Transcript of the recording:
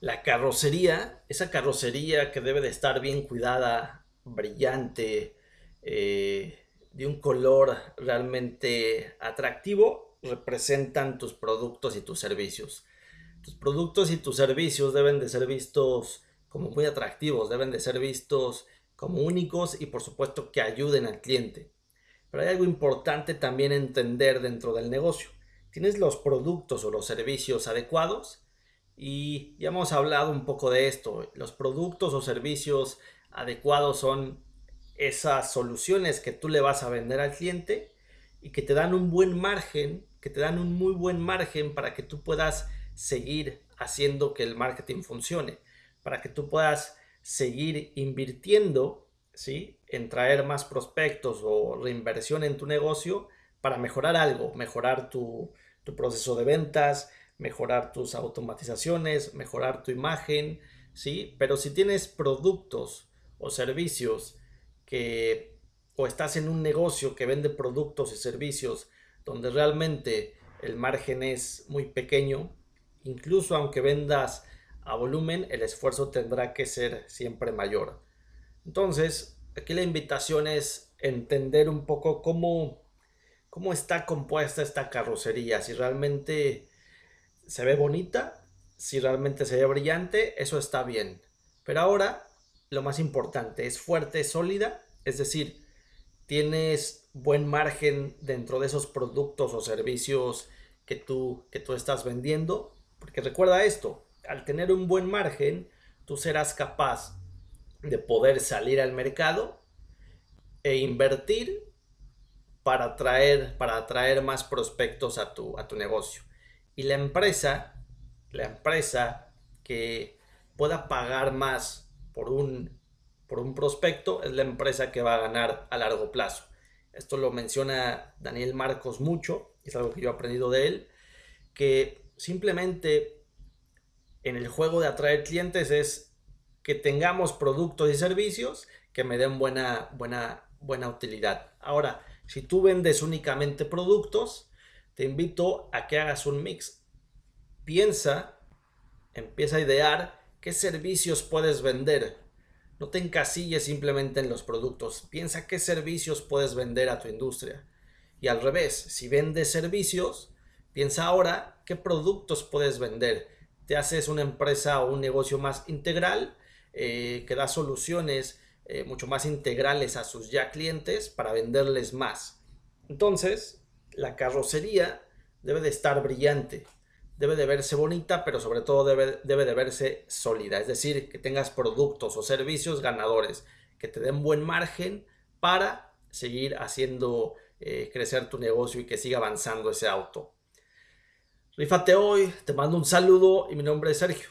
La carrocería, esa carrocería que debe de estar bien cuidada, brillante, eh, de un color realmente atractivo, representan tus productos y tus servicios. Tus productos y tus servicios deben de ser vistos como muy atractivos, deben de ser vistos como únicos y por supuesto que ayuden al cliente. Pero hay algo importante también entender dentro del negocio. ¿Tienes los productos o los servicios adecuados? Y ya hemos hablado un poco de esto. Los productos o servicios adecuados son esas soluciones que tú le vas a vender al cliente y que te dan un buen margen, que te dan un muy buen margen para que tú puedas seguir haciendo que el marketing funcione, para que tú puedas seguir invirtiendo, ¿sí? En traer más prospectos o reinversión en tu negocio para mejorar algo, mejorar tu, tu proceso de ventas, mejorar tus automatizaciones, mejorar tu imagen, ¿sí? Pero si tienes productos o servicios que o estás en un negocio que vende productos y servicios donde realmente el margen es muy pequeño, incluso aunque vendas a volumen, el esfuerzo tendrá que ser siempre mayor. Entonces, aquí la invitación es entender un poco cómo, cómo está compuesta esta carrocería, si realmente se ve bonita, si realmente se ve brillante, eso está bien. Pero ahora lo más importante es fuerte, sólida, es decir, tienes buen margen dentro de esos productos o servicios que tú, que tú estás vendiendo. Porque recuerda esto, al tener un buen margen, tú serás capaz de poder salir al mercado e invertir para atraer, para atraer más prospectos a tu, a tu negocio y la empresa, la empresa que pueda pagar más por un, por un prospecto es la empresa que va a ganar a largo plazo. Esto lo menciona Daniel Marcos mucho, es algo que yo he aprendido de él, que simplemente en el juego de atraer clientes es que tengamos productos y servicios que me den buena, buena, buena utilidad. Ahora, si tú vendes únicamente productos, te invito a que hagas un mix. Piensa, empieza a idear qué servicios puedes vender. No te encasilles simplemente en los productos. Piensa qué servicios puedes vender a tu industria. Y al revés, si vendes servicios, piensa ahora qué productos puedes vender. Te haces una empresa o un negocio más integral eh, que da soluciones eh, mucho más integrales a sus ya clientes para venderles más. Entonces, la carrocería debe de estar brillante, debe de verse bonita, pero sobre todo debe, debe de verse sólida, es decir, que tengas productos o servicios ganadores, que te den buen margen para seguir haciendo eh, crecer tu negocio y que siga avanzando ese auto. Rifate hoy, te mando un saludo y mi nombre es Sergio.